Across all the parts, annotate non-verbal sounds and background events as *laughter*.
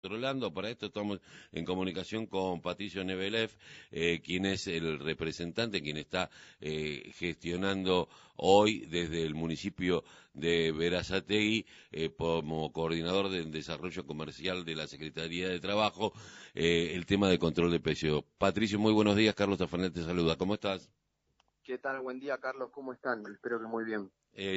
controlando. Para esto estamos en comunicación con Patricio Nebelev, eh, quien es el representante, quien está eh, gestionando hoy desde el municipio de Verazategui eh, como coordinador del desarrollo comercial de la Secretaría de Trabajo el tema de control de precios. Patricio, muy buenos días. Carlos Tafanel te saluda. ¿Cómo estás? ¿Qué tal? Buen día, Carlos. ¿Cómo están? Espero que muy bien.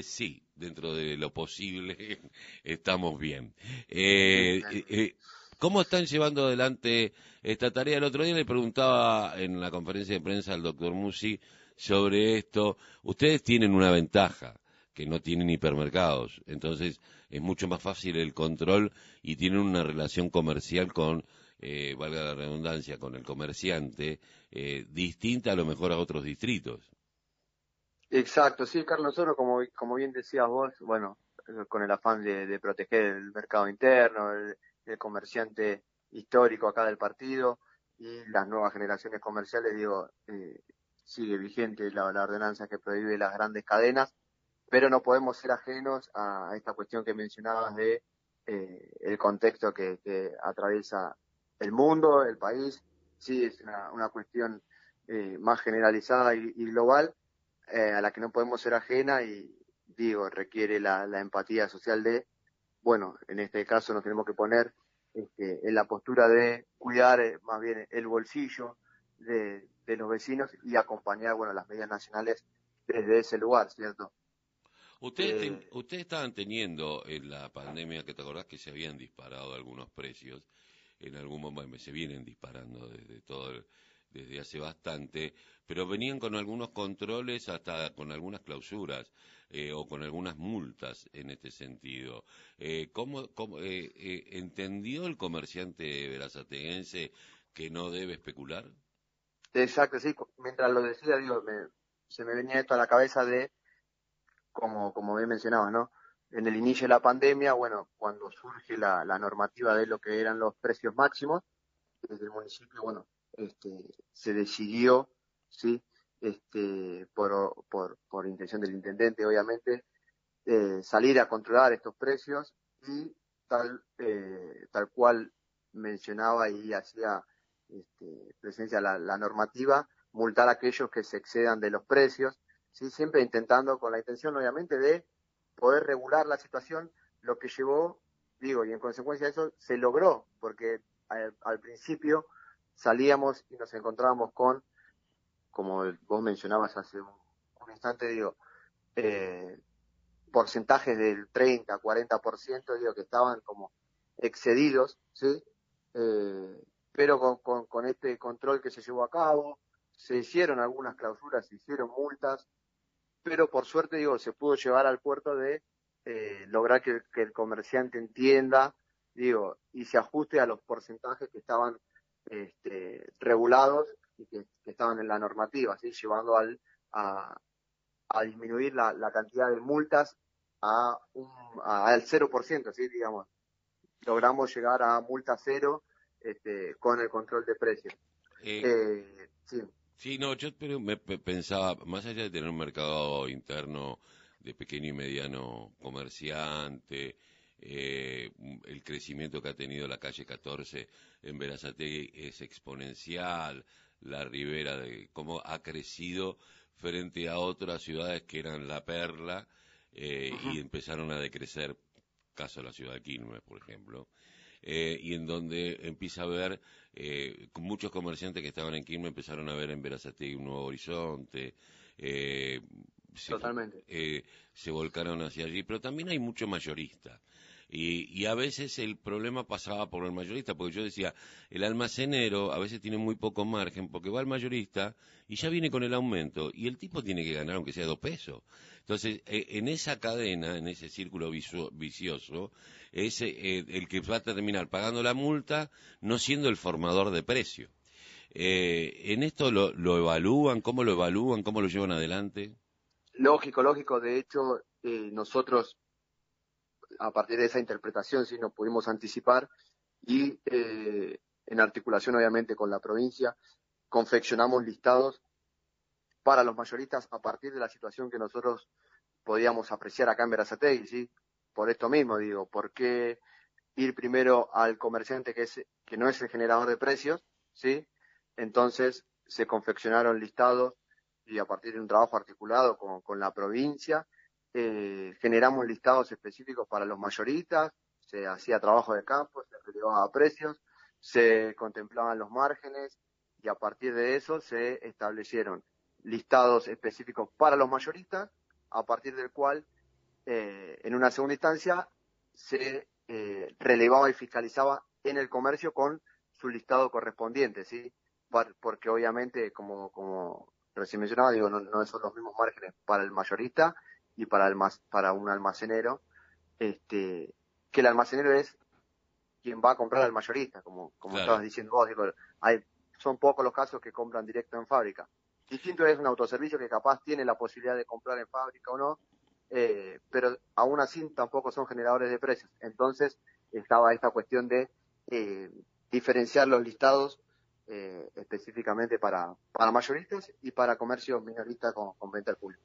Sí, dentro de lo posible *laughs* estamos bien. Eh, eh, ¿Cómo están llevando adelante esta tarea? El otro día le preguntaba en la conferencia de prensa al doctor Musi sobre esto. Ustedes tienen una ventaja, que no tienen hipermercados, entonces es mucho más fácil el control y tienen una relación comercial con, eh, valga la redundancia, con el comerciante, eh, distinta a lo mejor a otros distritos. Exacto, sí, Carlos, nosotros como, como bien decías vos, bueno, con el afán de, proteger el mercado interno, el, comerciante histórico acá del partido y las nuevas generaciones comerciales, digo, eh, sigue vigente la, ordenanza que prohíbe las grandes cadenas, pero no podemos ser ajenos a, esta cuestión que mencionabas de eh, el contexto que, atraviesa el mundo, el país, sí es una, cuestión eh, más generalizada y, global a la que no podemos ser ajena y digo, requiere la empatía social de bueno, en este caso nos tenemos que poner este, en la postura de cuidar eh, más bien el bolsillo de, los vecinos y acompañar, bueno, las medidas nacionales desde ese lugar, ¿cierto? Ustedes, eh, ustedes estaban teniendo en la pandemia, que te acordás que se habían disparado algunos precios, en algún momento se vienen disparando desde todo desde hace bastante, pero venían con algunos controles hasta con algunas clausuras. Eh, o con algunas multas en este sentido. Eh, ¿cómo, eh, eh, ¿Entendió el comerciante verazateguense que no debe especular? Exacto, sí. Mientras lo decía, digo, se me venía esto a la cabeza de, como, como bien mencionaba, ¿no? En el inicio de la pandemia, bueno, cuando surge la, la normativa de lo que eran los precios máximos, desde el municipio, bueno, este, se decidió, ¿sí? este, por, por, intención del intendente, obviamente, eh, salir a controlar estos precios y tal, eh, tal cual mencionaba y hacía este, presencia la, normativa, multar a aquellos que se excedan de los precios, ¿sí? siempre intentando con la intención, obviamente, de poder regular la situación, lo que llevó, digo, y en consecuencia de eso se logró, porque al, al principio salíamos y nos encontrábamos con como vos mencionabas hace un, instante, digo, eh, porcentajes del 30, 40%, digo, que estaban como excedidos, ¿sí? Eh, pero con, con, este control que se llevó a cabo, se hicieron algunas clausuras, se hicieron multas, pero por suerte, digo, se pudo llevar al puerto de eh, lograr que, que, el comerciante entienda, digo, y se ajuste a los porcentajes que estaban este, regulados que, estaban en la normativa, ¿sí? llevando al, a, disminuir la, cantidad de multas a un, al 0%, ¿sí? digamos. Logramos llegar a multa cero este, con el control de precios. Eh, eh, sí. sí, no, yo me pensaba, más allá de tener un mercado interno de pequeño y mediano comerciante, eh, el crecimiento que ha tenido la calle 14 en Verazategui es exponencial, la ribera de cómo ha crecido frente a otras ciudades que eran la perla eh, y empezaron a decrecer, caso de la ciudad de Quilmes, por ejemplo, eh, y en donde empieza a ver eh, muchos comerciantes que estaban en Quilmes empezaron a ver en Verazategui un nuevo horizonte. Se, Totalmente. se volcaron hacia allí, pero también hay mucho mayorista. Y, a veces el problema pasaba por el mayorista, porque yo decía, el almacenero a veces tiene muy poco margen, porque va al mayorista y ya viene con el aumento, y el tipo tiene que ganar aunque sea dos pesos. Entonces, e, en esa cadena, en ese círculo vicioso, es eh, el que va a terminar pagando la multa, no siendo el formador de precio. Eh, ¿En esto lo, lo, evalúan? ¿Cómo lo evalúan? ¿Cómo lo llevan adelante? Lógico, lógico. De hecho, eh, nosotros a partir de esa interpretación sí nos pudimos anticipar y eh, en articulación obviamente con la provincia confeccionamos listados para los mayoristas a partir de la situación que nosotros podíamos apreciar acá en Verazategui, ¿sí? Por esto mismo, digo, porque ir primero al comerciante que, es, que no es el generador de precios, ¿sí? Entonces se confeccionaron listados y a partir de un trabajo articulado con, con la provincia, eh, generamos listados específicos para los mayoristas, se hacía trabajo de campo, se relevaba precios, se contemplaban los márgenes y a partir de eso se establecieron listados específicos para los mayoristas, a partir del cual eh, en una segunda instancia se eh, relevaba y fiscalizaba en el comercio con su listado correspondiente, ¿sí? Porque obviamente, como, como recién mencionaba, digo, no, no son los mismos márgenes para el mayorista y para, el, para un almacenero, este, que el almacenero es quien va a comprar al mayorista, como, como estabas diciendo vos, digo, hay, son pocos los casos que compran directo en fábrica. Distinto es un autoservicio que capaz tiene la posibilidad de comprar en fábrica o no, eh, pero aún así tampoco son generadores de precios. Entonces estaba esta cuestión de eh, diferenciar los listados eh, específicamente para, para mayoristas y para comercios minoristas con, venta al público.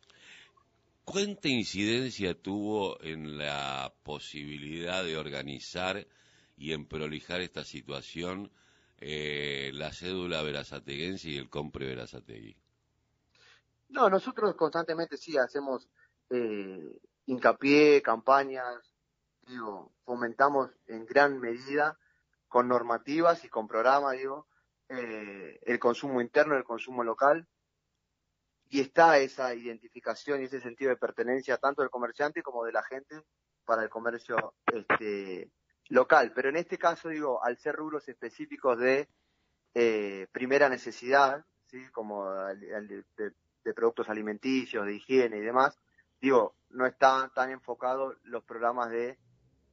¿Cuánta incidencia tuvo en la posibilidad de organizar y en prolijar esta situación la cédula verazateguense y el compre verazategui? No, nosotros constantemente sí hacemos eh, hincapié, campañas, digo, fomentamos en gran medida con normativas y con programas, digo, eh, el consumo interno, el consumo local, y está esa identificación y ese sentido de pertenencia tanto del comerciante como de la gente para el comercio este, local. Pero en este caso, digo, al ser rubros específicos de eh, primera necesidad, ¿sí? como el, de productos alimenticios, de higiene y demás, digo, no están tan enfocados los programas de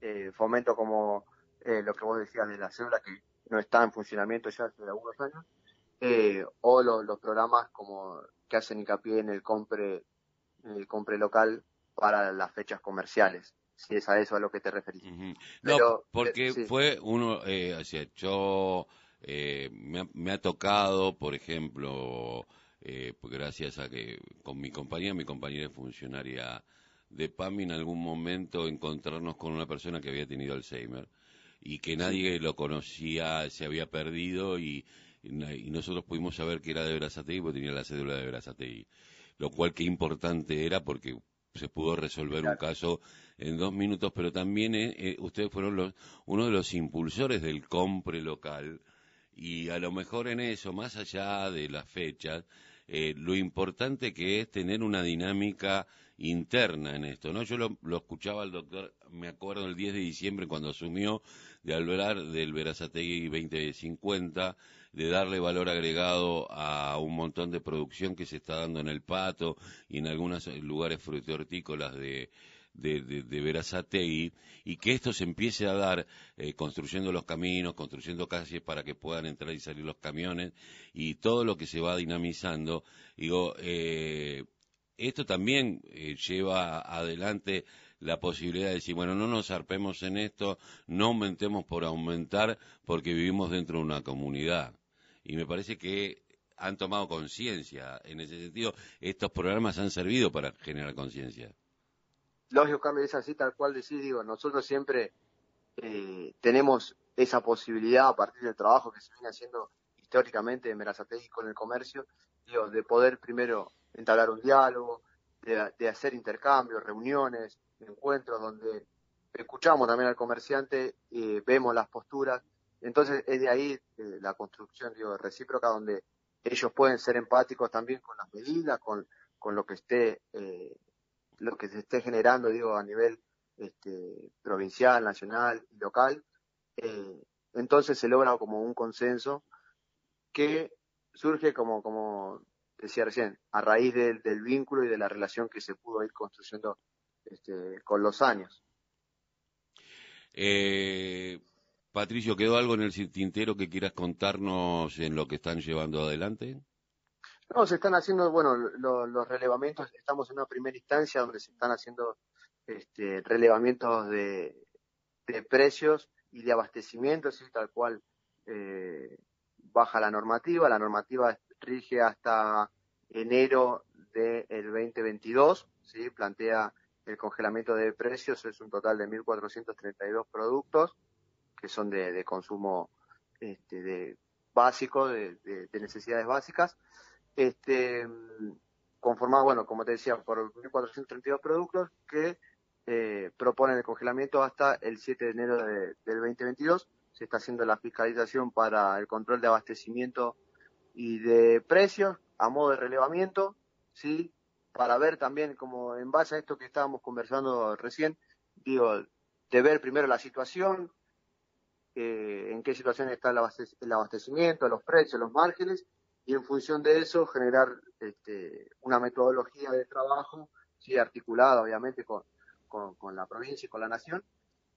eh, fomento como eh, lo que vos decías de la célula, que no está en funcionamiento ya hace algunos años, eh, o los programas como que hacen hincapié en el compre, en el compre local para las fechas comerciales si es a eso a lo que te referís. No, porque fue uno, eh, yo me, me, ha tocado, por ejemplo, eh, gracias a que con mi compañía, mi compañera es funcionaria de PAMI, en algún momento encontrarnos con una persona que había tenido Alzheimer y que nadie lo conocía, se había perdido y, y nosotros pudimos saber que era de Berazategui porque tenía la cédula de Berazategui. Lo cual que importante era porque se pudo resolver un caso en dos minutos, pero también eh, eh, ustedes fueron los, uno de los impulsores del compre local y a lo mejor en eso, más allá de las fechas, eh, lo importante que es tener una dinámica interna en esto, ¿no? Yo lo, escuchaba al doctor, me acuerdo el 10 de diciembre cuando asumió de hablar del Verazategui 2050, de darle valor agregado a un montón de producción que se está dando en el pato y en algunos lugares frutícolas de, de, de, de y que esto se empiece a dar eh, construyendo los caminos, construyendo calles para que puedan entrar y salir los camiones y todo lo que se va dinamizando. Digo, eh, esto también eh, lleva adelante la posibilidad de decir, bueno, no nos zarpemos en esto, no aumentemos por aumentar porque vivimos dentro de una comunidad. Y me parece que han tomado conciencia en ese sentido. Estos programas han servido para generar conciencia lógico, Carlos, es así tal cual decís, digo, nosotros siempre eh, tenemos esa posibilidad a partir del trabajo que se viene haciendo históricamente en Merazategui con el comercio, digo, de poder primero entablar un diálogo, de, hacer intercambios, reuniones, encuentros donde escuchamos también al comerciante, y vemos las posturas, entonces es de ahí eh, la construcción digo, recíproca donde ellos pueden ser empáticos también con las medidas, con, con lo que esté eh, lo que se esté generando, digo, a nivel este, provincial, nacional y local, eh, entonces se logra como un consenso que surge como, como decía recién, a raíz del, vínculo y de la relación que se pudo ir construyendo este, con los años. Patricio, ¿quedó algo en el tintero que quieras contarnos en lo que están llevando adelante? No, se están haciendo, bueno, los relevamientos, estamos en una primera instancia donde se están haciendo este, relevamientos de, precios y de abastecimiento, así tal cual eh, baja la normativa. La normativa rige hasta enero del 2022, ¿sí? plantea el congelamiento de precios, es un total de 1.432 productos que son de, consumo este, de básico, de, necesidades básicas, este, conformado, bueno, como te decía, por 1.432 productos que eh, proponen el congelamiento hasta el 7 de enero del 2022. Se está haciendo la fiscalización para el control de abastecimiento y de precios a modo de relevamiento, ¿sí? Para ver también, como en base a esto que estábamos conversando recién, digo, de ver primero la situación, eh, en qué situación está el, abastecimiento, los precios, los márgenes, y en función de eso generar este, una metodología de trabajo, sí, articulada obviamente con, con, la provincia y con la nación,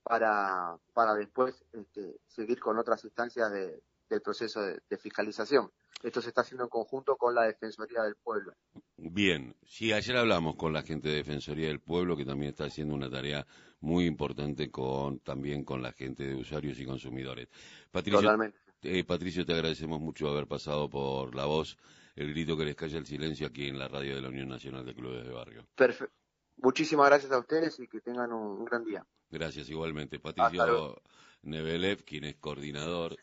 para, para después este, seguir con otras instancias del proceso de fiscalización. Esto se está haciendo en conjunto con la Defensoría del Pueblo. Bien, sí, ayer hablamos con la gente de Defensoría del Pueblo, que también está haciendo una tarea muy importante con también con la gente de usuarios y consumidores. Patricio, Totalmente. Eh, Patricio, te agradecemos mucho haber pasado por la voz, el grito que les calla el silencio aquí en la radio de la Unión Nacional de Clubes de Barrio. Perfecto. Muchísimas gracias a ustedes y que tengan un, gran día. Gracias igualmente. Patricio Nevelev, quien es coordinador